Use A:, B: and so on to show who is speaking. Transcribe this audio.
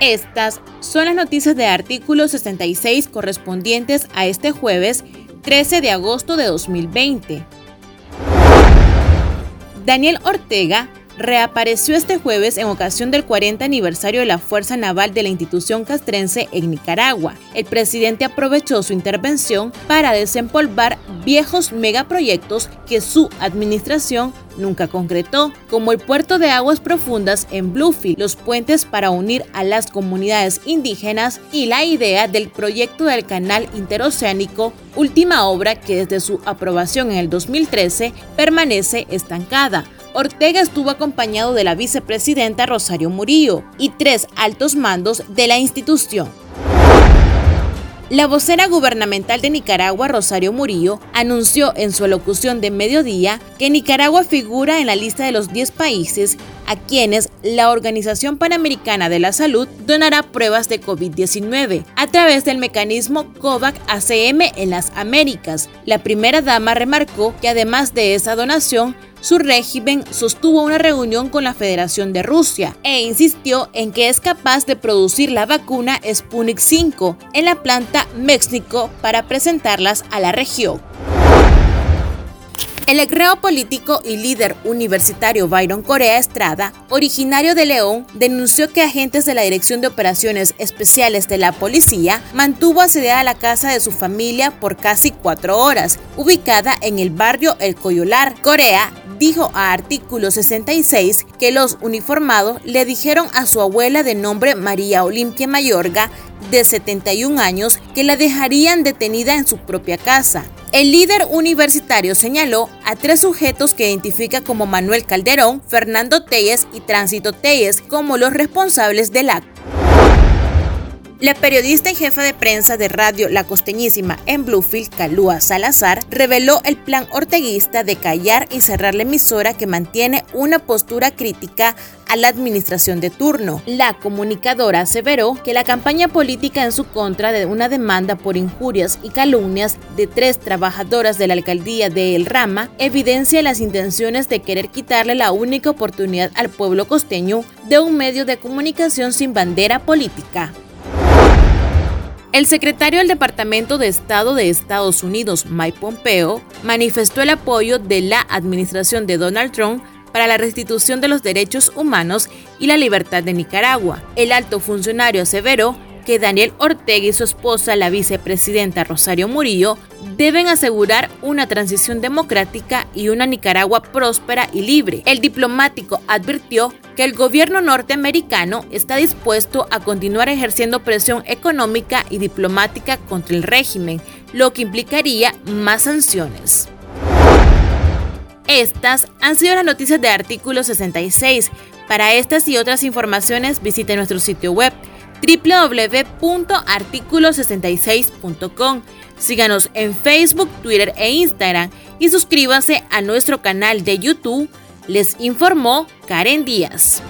A: Estas son las noticias de artículo 66 correspondientes a este jueves 13 de agosto de 2020. Daniel Ortega reapareció este jueves en ocasión del 40 aniversario de la Fuerza Naval de la institución castrense en Nicaragua. El presidente aprovechó su intervención para desempolvar viejos megaproyectos que su administración nunca concretó, como el puerto de aguas profundas en Bluefield, los puentes para unir a las comunidades indígenas y la idea del proyecto del canal interoceánico, última obra que desde su aprobación en el 2013 permanece estancada. Ortega estuvo acompañado de la vicepresidenta Rosario Murillo y tres altos mandos de la institución. La vocera gubernamental de Nicaragua, Rosario Murillo, anunció en su alocución de mediodía que Nicaragua figura en la lista de los 10 países a quienes la Organización Panamericana de la Salud donará pruebas de COVID-19 a través del mecanismo COVAX ACM en las Américas. La primera dama remarcó que además de esa donación, su régimen sostuvo una reunión con la Federación de Rusia e insistió en que es capaz de producir la vacuna Sputnik 5 en la planta México para presentarlas a la región. El egreo político y líder universitario Byron Corea Estrada, originario de León, denunció que agentes de la Dirección de Operaciones Especiales de la Policía mantuvo asediada la casa de su familia por casi cuatro horas, ubicada en el barrio El Coyolar. Corea dijo a artículo 66 que los uniformados le dijeron a su abuela de nombre María Olimpia Mayorga, de 71 años, que la dejarían detenida en su propia casa. El líder universitario señaló a tres sujetos que identifica como Manuel Calderón, Fernando Telles y Tránsito Telles como los responsables del acto. La periodista y jefa de prensa de radio La Costeñísima en Bluefield, Calúa Salazar, reveló el plan orteguista de callar y cerrar la emisora que mantiene una postura crítica a la administración de turno. La comunicadora aseveró que la campaña política en su contra de una demanda por injurias y calumnias de tres trabajadoras de la alcaldía de El Rama evidencia las intenciones de querer quitarle la única oportunidad al pueblo costeño de un medio de comunicación sin bandera política. El secretario del Departamento de Estado de Estados Unidos, Mike Pompeo, manifestó el apoyo de la administración de Donald Trump para la restitución de los derechos humanos y la libertad de Nicaragua. El alto funcionario aseveró que Daniel Ortega y su esposa, la vicepresidenta Rosario Murillo, deben asegurar una transición democrática y una Nicaragua próspera y libre. El diplomático advirtió que el gobierno norteamericano está dispuesto a continuar ejerciendo presión económica y diplomática contra el régimen, lo que implicaría más sanciones. Estas han sido las noticias de artículo 66. Para estas y otras informaciones visite nuestro sitio web www.articulo66.com. Síganos en Facebook, Twitter e Instagram y suscríbase a nuestro canal de YouTube. Les informó Karen Díaz.